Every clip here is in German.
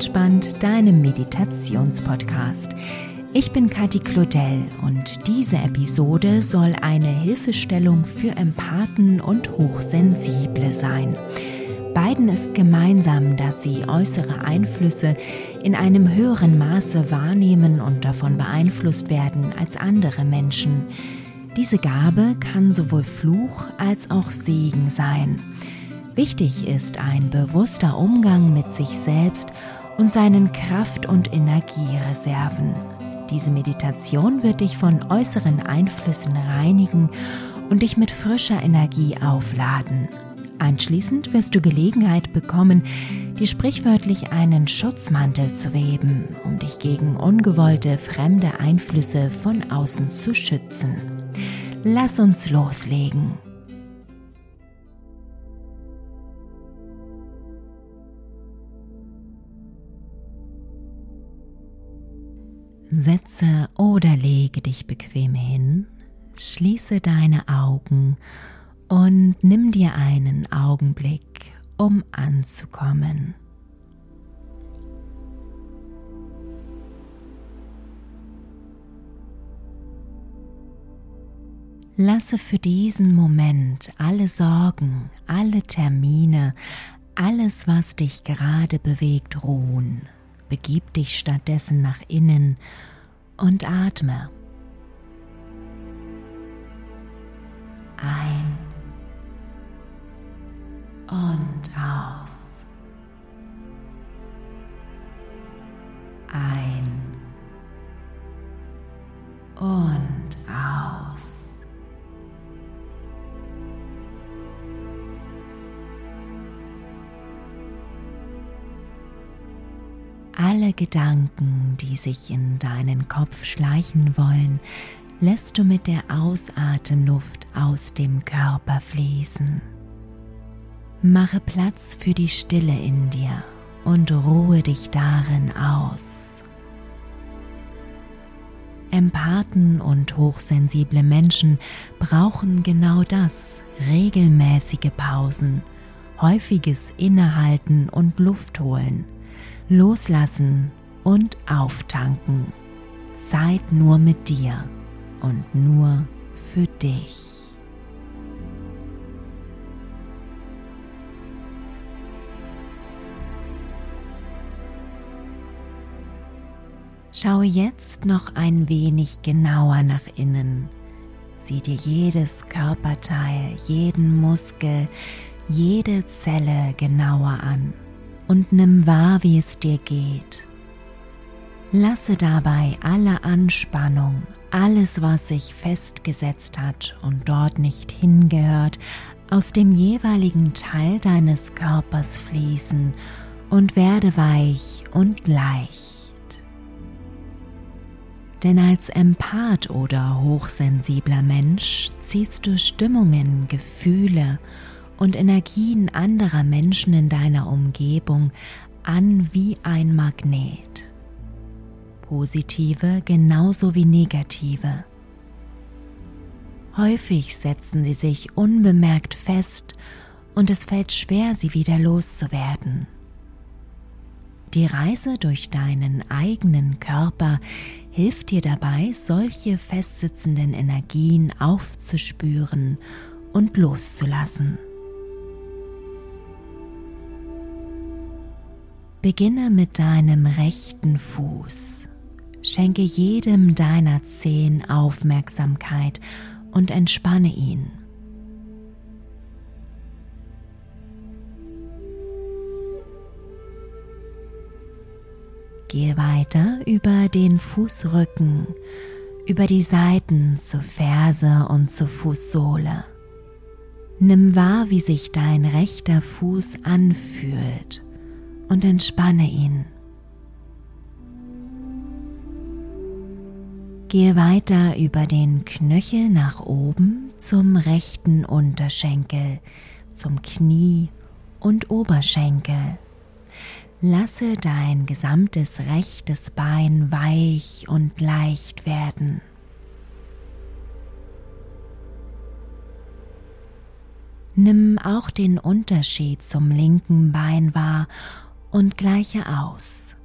Tiefenentspannt, deinem Meditationspodcast. Ich bin Kathi Claudel und diese Episode soll eine Hilfestellung für Empathen und Hochsensible sein. Beiden ist gemeinsam, dass sie äußere Einflüsse in einem höheren Maße wahrnehmen und davon beeinflusst werden als andere Menschen. Diese Gabe kann sowohl Fluch als auch Segen sein. Wichtig ist ein bewusster Umgang mit sich selbst und seinen Kraft- und Energiereserven. Diese Meditation wird dich von äußeren Einflüssen reinigen und dich mit frischer Energie aufladen. Anschließend wirst du Gelegenheit bekommen, dir sprichwörtlich einen Schutzmantel zu weben, um dich gegen ungewollte fremde Einflüsse von außen zu schützen. Lass uns loslegen. Setze oder lege dich bequem hin, schließe deine Augen und nimm dir einen Augenblick, um anzukommen. Lasse für diesen Moment alle Sorgen, alle Termine, alles, was dich gerade bewegt, ruhen. Begib dich stattdessen nach innen und atme. Ein und aus. Ein und aus. Alle Gedanken, die sich in deinen Kopf schleichen wollen, lässt du mit der Ausatemluft aus dem Körper fließen. Mache Platz für die Stille in dir und ruhe dich darin aus. Empathen und hochsensible Menschen brauchen genau das, regelmäßige Pausen, häufiges Innehalten und Luft holen Loslassen und auftanken. Zeit nur mit dir und nur für dich. Schaue jetzt noch ein wenig genauer nach innen. Sieh dir jedes Körperteil, jeden Muskel, jede Zelle genauer an und nimm wahr, wie es dir geht. Lasse dabei alle Anspannung, alles, was sich festgesetzt hat und dort nicht hingehört, aus dem jeweiligen Teil deines Körpers fließen und werde weich und leicht. Denn als Empath oder hochsensibler Mensch ziehst du Stimmungen, Gefühle und Energien anderer Menschen in deiner Umgebung an wie ein Magnet. Positive genauso wie negative. Häufig setzen sie sich unbemerkt fest und es fällt schwer, sie wieder loszuwerden. Die Reise durch deinen eigenen Körper hilft dir dabei, solche festsitzenden Energien aufzuspüren und loszulassen. Beginne mit deinem rechten Fuß. Schenke jedem deiner Zehen Aufmerksamkeit und entspanne ihn. Gehe weiter über den Fußrücken, über die Seiten zur Ferse und zur Fußsohle. Nimm wahr, wie sich dein rechter Fuß anfühlt und entspanne ihn. Gehe weiter über den Knöchel nach oben zum rechten Unterschenkel, zum Knie und Oberschenkel. Lasse dein gesamtes rechtes Bein weich und leicht werden. Nimm auch den Unterschied zum linken Bein wahr und gleiche aus.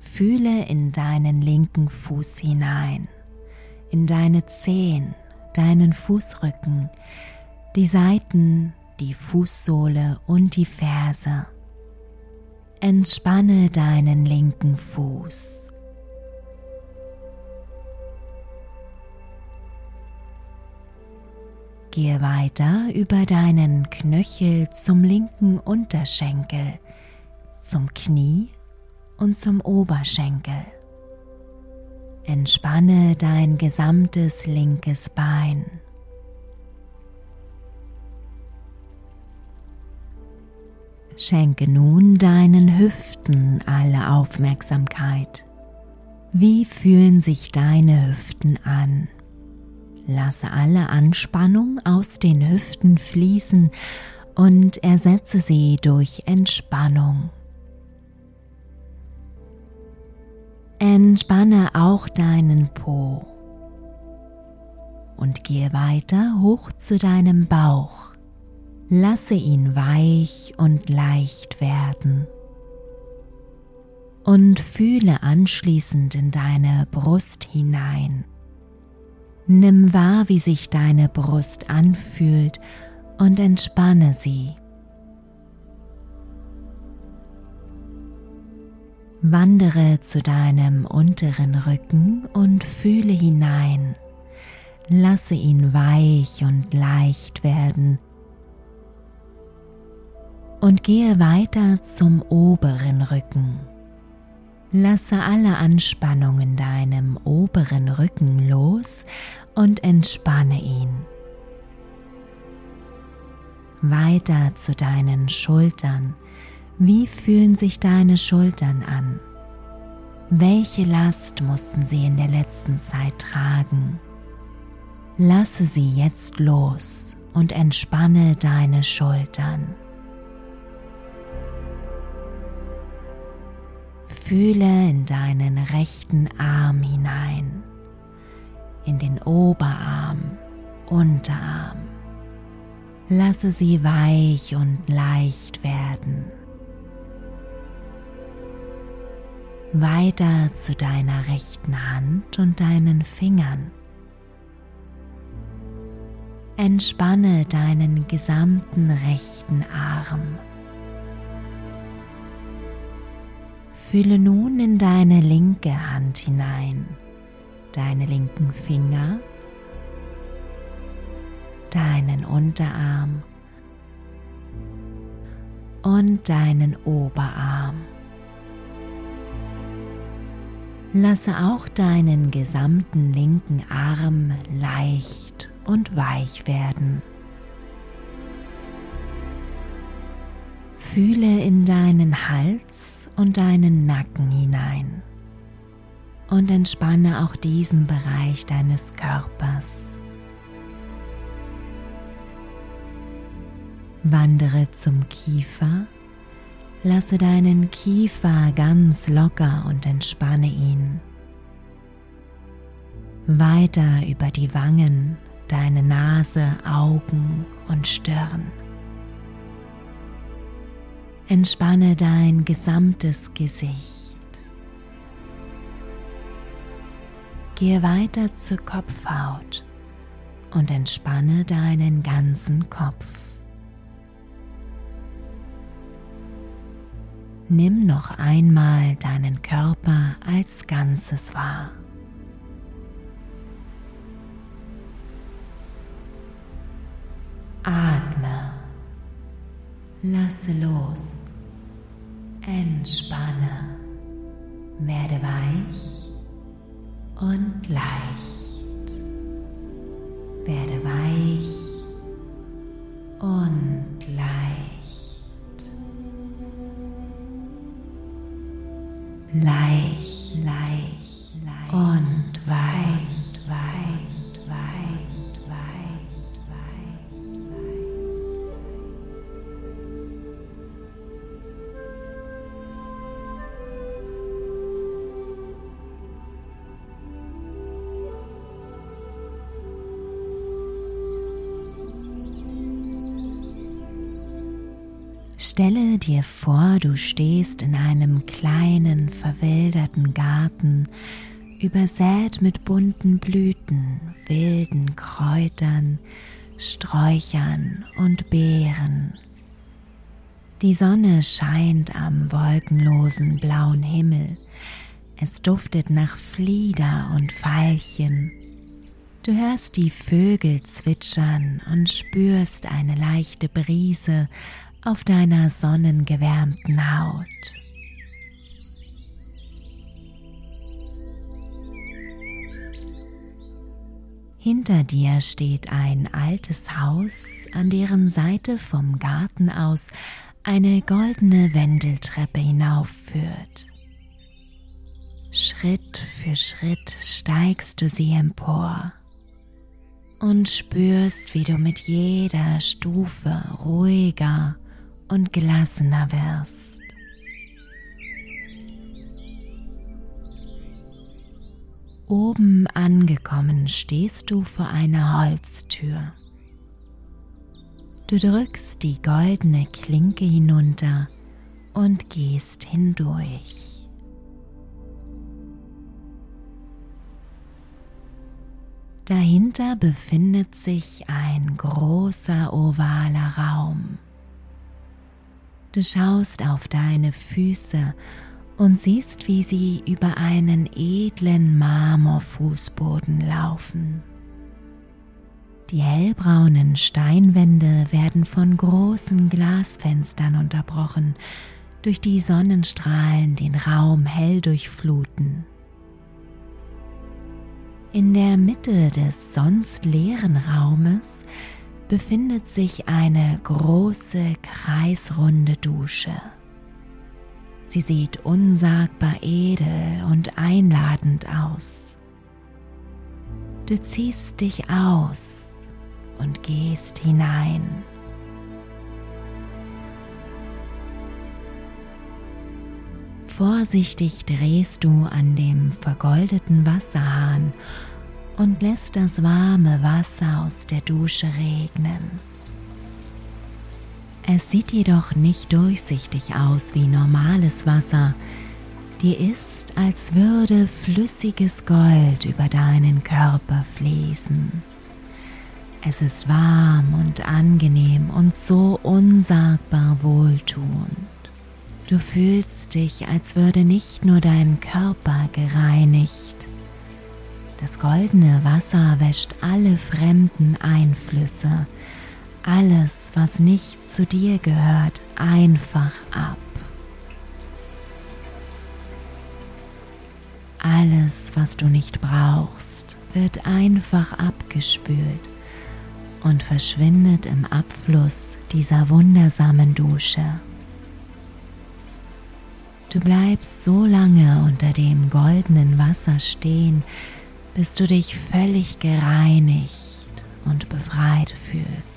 fühle in deinen linken Fuß hinein, in deine Zehen, deinen Fußrücken, die Seiten, die Fußsohle und die Ferse. Entspanne deinen linken Fuß. Gehe weiter über deinen Knöchel zum linken Unterschenkel, zum Knie und zum Oberschenkel. Entspanne dein gesamtes linkes Bein. Schenke nun deinen Hüften alle Aufmerksamkeit. Wie fühlen sich deine Hüften an? Lasse alle Anspannung aus den Hüften fließen und ersetze sie durch Entspannung. Entspanne auch deinen Po und gehe weiter hoch zu deinem Bauch. Lasse ihn weich und leicht werden und fühle anschließend in deine Brust hinein. Nimm wahr, wie sich deine Brust anfühlt und entspanne sie. Wandere zu deinem unteren Rücken und fühle hinein. Lasse ihn weich und leicht werden und gehe weiter zum oberen Rücken. Lasse alle Anspannung in deinem oberen Rücken los und entspanne ihn. Weiter zu deinen Schultern. Wie fühlen sich deine Schultern an? Welche Last mussten sie in der letzten Zeit tragen? Lasse sie jetzt los und entspanne deine Schultern. Fühle in deinen rechten Arm hinein, in den Oberarm, Unterarm. Lasse sie weich und leicht werden. Weiter zu deiner rechten Hand und deinen Fingern. Entspanne deinen gesamten rechten Arm. Fühle nun in deine linke Hand hinein, deine linken Finger, deinen Unterarm und deinen Oberarm. Lasse auch deinen gesamten linken Arm leicht und weich werden. Fühle in deinen Hals und deinen Nacken hinein und entspanne auch diesen Bereich deines Körpers. Wandere zum Kiefer, lasse deinen Kiefer ganz locker und entspanne ihn. Weiter über die Wangen, deine Nase, Augen und Stirn. Entspanne dein gesamtes Gesicht. Gehe weiter zur Kopfhaut und entspanne deinen ganzen Kopf. Nimm noch einmal deinen Körper als Ganzes wahr. Atme. Lasse los. Entspanne. Werde weich und leicht. Werde weich Stelle dir vor, du stehst in einem kleinen, verwilderten Garten, übersät mit bunten Blüten, wilden Kräutern, Sträuchern und Beeren. Die Sonne scheint am wolkenlosen blauen Himmel. Es duftet nach Flieder und Veilchen. Du hörst die Vögel zwitschern und spürst eine leichte Brise auf deiner sonnengewärmten Haut. Hinter dir steht ein altes Haus, an deren Seite vom Garten aus eine goldene Wendeltreppe hinaufführt. Schritt für Schritt steigst du sie empor und spürst, wie du mit jeder Stufe ruhiger und gelassener wirst. Oben angekommen stehst du vor einer Holztür. Du drückst die goldene Klinke hinunter und gehst hindurch. Dahinter befindet sich ein großer ovaler Raum. Du schaust auf deine Füße und siehst, wie sie über einen edlen Marmorfußboden laufen. Die hellbraunen Steinwände werden von großen Glasfenstern unterbrochen, durch die Sonnenstrahlen den Raum hell durchfluten. In der Mitte des sonst leeren Raumes befindet sich eine große kreisrunde Dusche. Sie sieht unsagbar edel und einladend aus. Du ziehst dich aus und gehst hinein. Vorsichtig drehst du an dem vergoldeten Wasserhahn und lässt das warme Wasser aus der Dusche regnen. Es sieht jedoch nicht durchsichtig aus wie normales Wasser. Dir ist, als würde flüssiges Gold über deinen Körper fließen. Es ist warm und angenehm und so unsagbar wohltuend. Du fühlst dich, als würde nicht nur dein Körper gereinigt, das goldene Wasser wäscht alle fremden Einflüsse, alles, was nicht zu dir gehört, einfach ab. Alles, was du nicht brauchst, wird einfach abgespült und verschwindet im Abfluss dieser wundersamen Dusche. Du bleibst so lange unter dem goldenen Wasser stehen, bis du dich völlig gereinigt und befreit fühlst.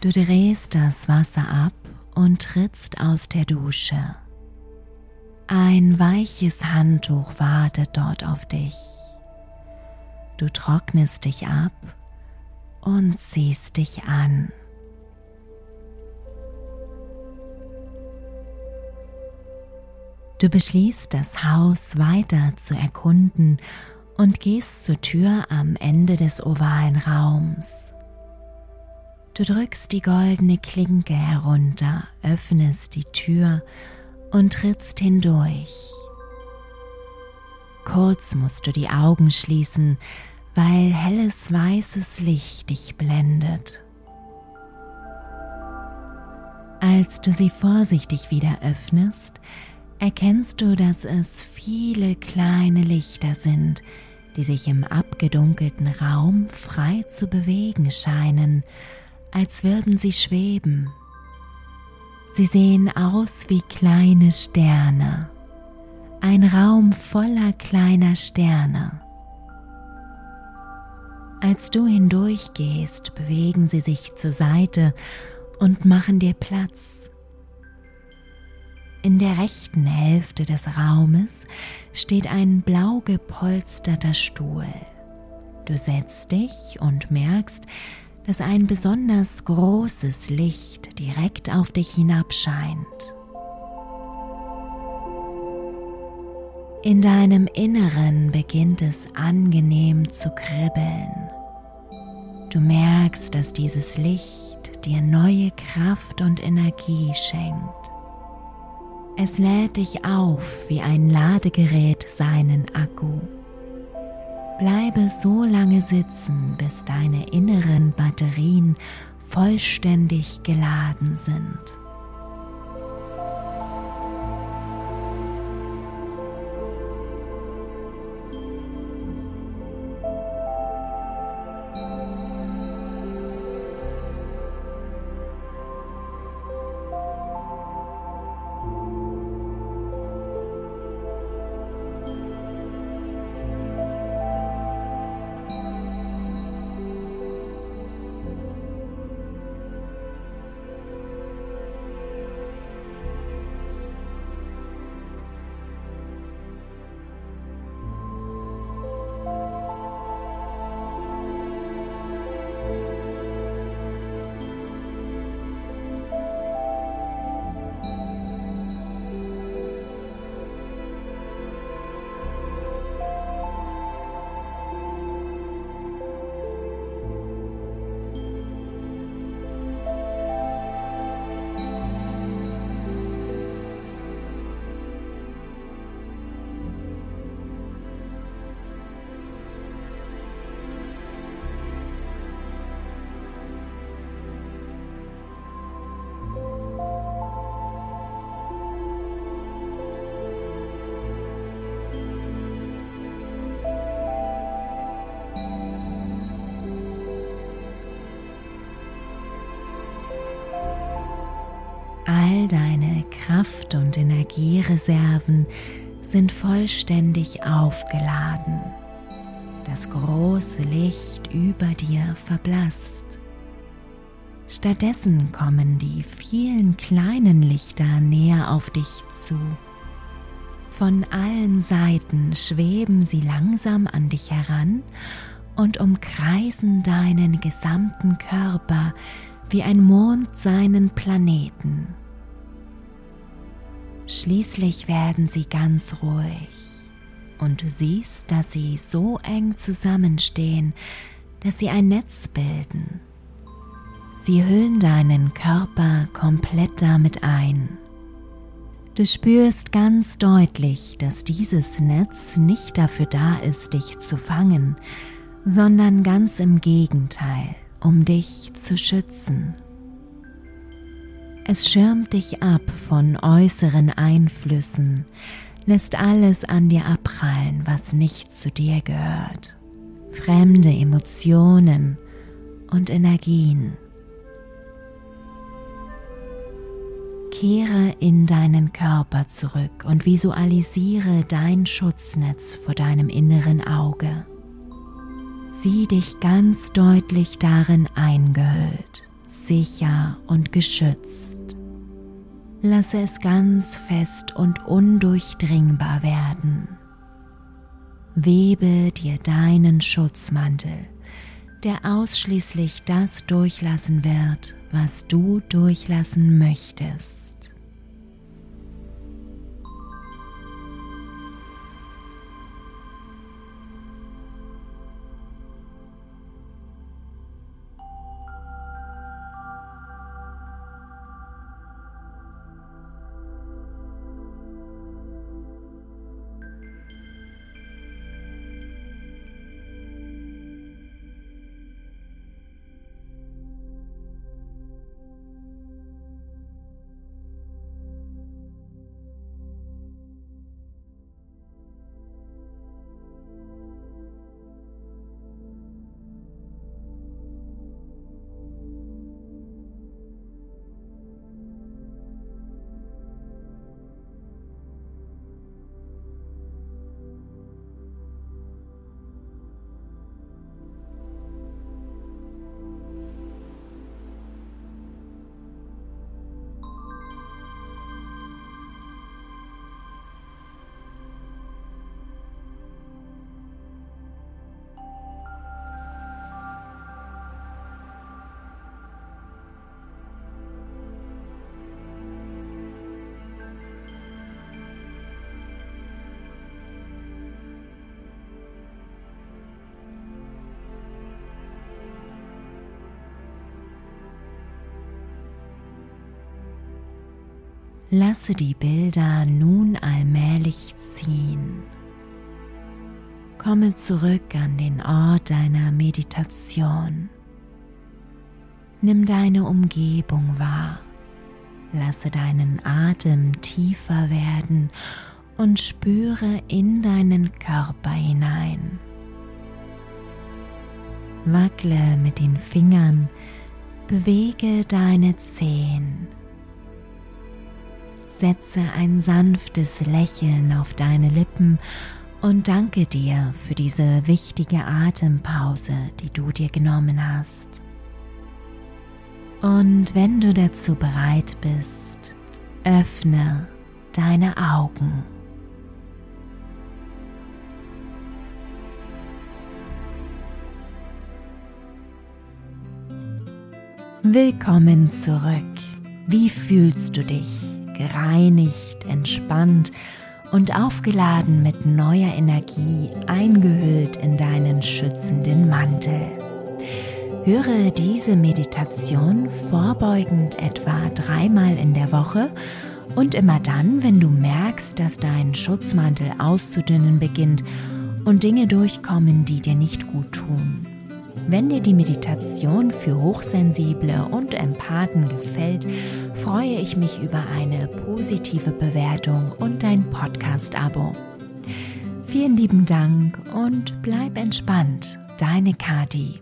Du drehst das Wasser ab und trittst aus der Dusche. Ein weiches Handtuch wartet dort auf dich. Du trocknest dich ab und ziehst dich an. Du beschließt, das Haus weiter zu erkunden und gehst zur Tür am Ende des ovalen Raums. Du drückst die goldene Klinke herunter, öffnest die Tür und trittst hindurch. Kurz musst du die Augen schließen, weil helles weißes Licht dich blendet. Als du sie vorsichtig wieder öffnest, erkennst du, dass es viele kleine Lichter sind, die sich im abgedunkelten Raum frei zu bewegen scheinen, als würden sie schweben. Sie sehen aus wie kleine Sterne, ein Raum voller kleiner Sterne. Als du hindurchgehst, bewegen sie sich zur Seite und machen dir Platz. In der rechten Hälfte des Raumes steht ein blau gepolsterter Stuhl. Du setzt dich und merkst, dass ein besonders großes Licht direkt auf dich hinabscheint. In deinem Inneren beginnt es angenehm zu kribbeln. Du merkst, dass dieses Licht dir neue Kraft und Energie schenkt. Es lädt dich auf wie ein Ladegerät seinen Akku. Bleibe so lange sitzen, bis deine inneren Batterien vollständig geladen sind. Kraft- und Energiereserven sind vollständig aufgeladen. Das große Licht über dir verblasst. Stattdessen kommen die vielen kleinen Lichter näher auf dich zu. Von allen Seiten schweben sie langsam an dich heran und umkreisen deinen gesamten Körper wie ein Mond seinen Planeten. Schließlich werden sie ganz ruhig und du siehst, dass sie so eng zusammenstehen, dass sie ein Netz bilden. Sie hüllen deinen Körper komplett damit ein. Du spürst ganz deutlich, dass dieses Netz nicht dafür da ist, dich zu fangen, sondern ganz im Gegenteil, um dich zu schützen. Es schirmt dich ab von äußeren Einflüssen, lässt alles an dir abprallen, was nicht zu dir gehört. Fremde Emotionen und Energien. Kehre in deinen Körper zurück und visualisiere dein Schutznetz vor deinem inneren Auge. Sieh dich ganz deutlich darin eingehüllt, sicher und geschützt. Lasse es ganz fest und undurchdringbar werden. Webe dir deinen Schutzmantel, der ausschließlich das durchlassen wird, was du durchlassen möchtest. Lasse die Bilder nun allmählich ziehen. Komme zurück an den Ort deiner Meditation. Nimm deine Umgebung wahr. Lasse deinen Atem tiefer werden und spüre in deinen Körper hinein. Wackle mit den Fingern, bewege deine Zehen setze ein sanftes Lächeln auf deine Lippen und danke dir für diese wichtige Atempause, die du dir genommen hast. Und wenn du dazu bereit bist, öffne deine Augen. Willkommen zurück. Wie fühlst du dich? Gereinigt, entspannt und aufgeladen mit neuer Energie eingehüllt in deinen schützenden Mantel. Höre diese Meditation vorbeugend etwa dreimal in der Woche und immer dann, wenn du merkst, dass dein Schutzmantel auszudünnen beginnt und Dinge durchkommen, die dir nicht gut tun. Wenn dir die Meditation für Hochsensible und Empathen gefällt, freue ich mich über eine positive Bewertung und ein Podcast-Abo. Vielen lieben Dank und bleib entspannt, deine Kati.